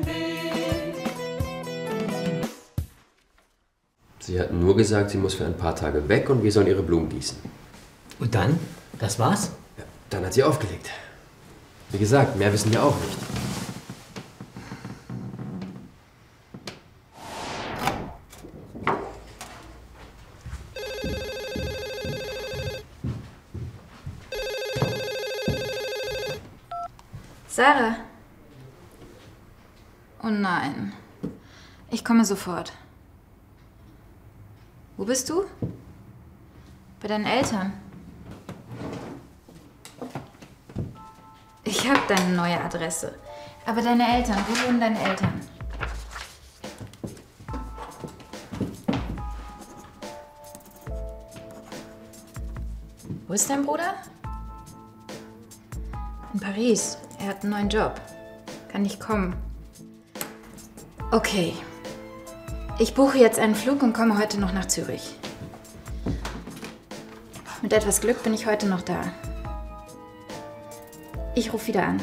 dein Weg. Sie hat nur gesagt, sie muss für ein paar Tage weg und wir sollen ihre Blumen gießen. Und dann? Das war's? Ja, dann hat sie aufgelegt. Wie gesagt, mehr wissen wir auch nicht. Sarah. Oh nein. Ich komme sofort. Wo bist du? Bei deinen Eltern. Ich habe deine neue Adresse. Aber deine Eltern, wo wohnen deine Eltern? Wo ist dein Bruder? In Paris. Er hat einen neuen Job. Kann nicht kommen. Okay. Ich buche jetzt einen Flug und komme heute noch nach Zürich. Mit etwas Glück bin ich heute noch da. Ich rufe wieder an.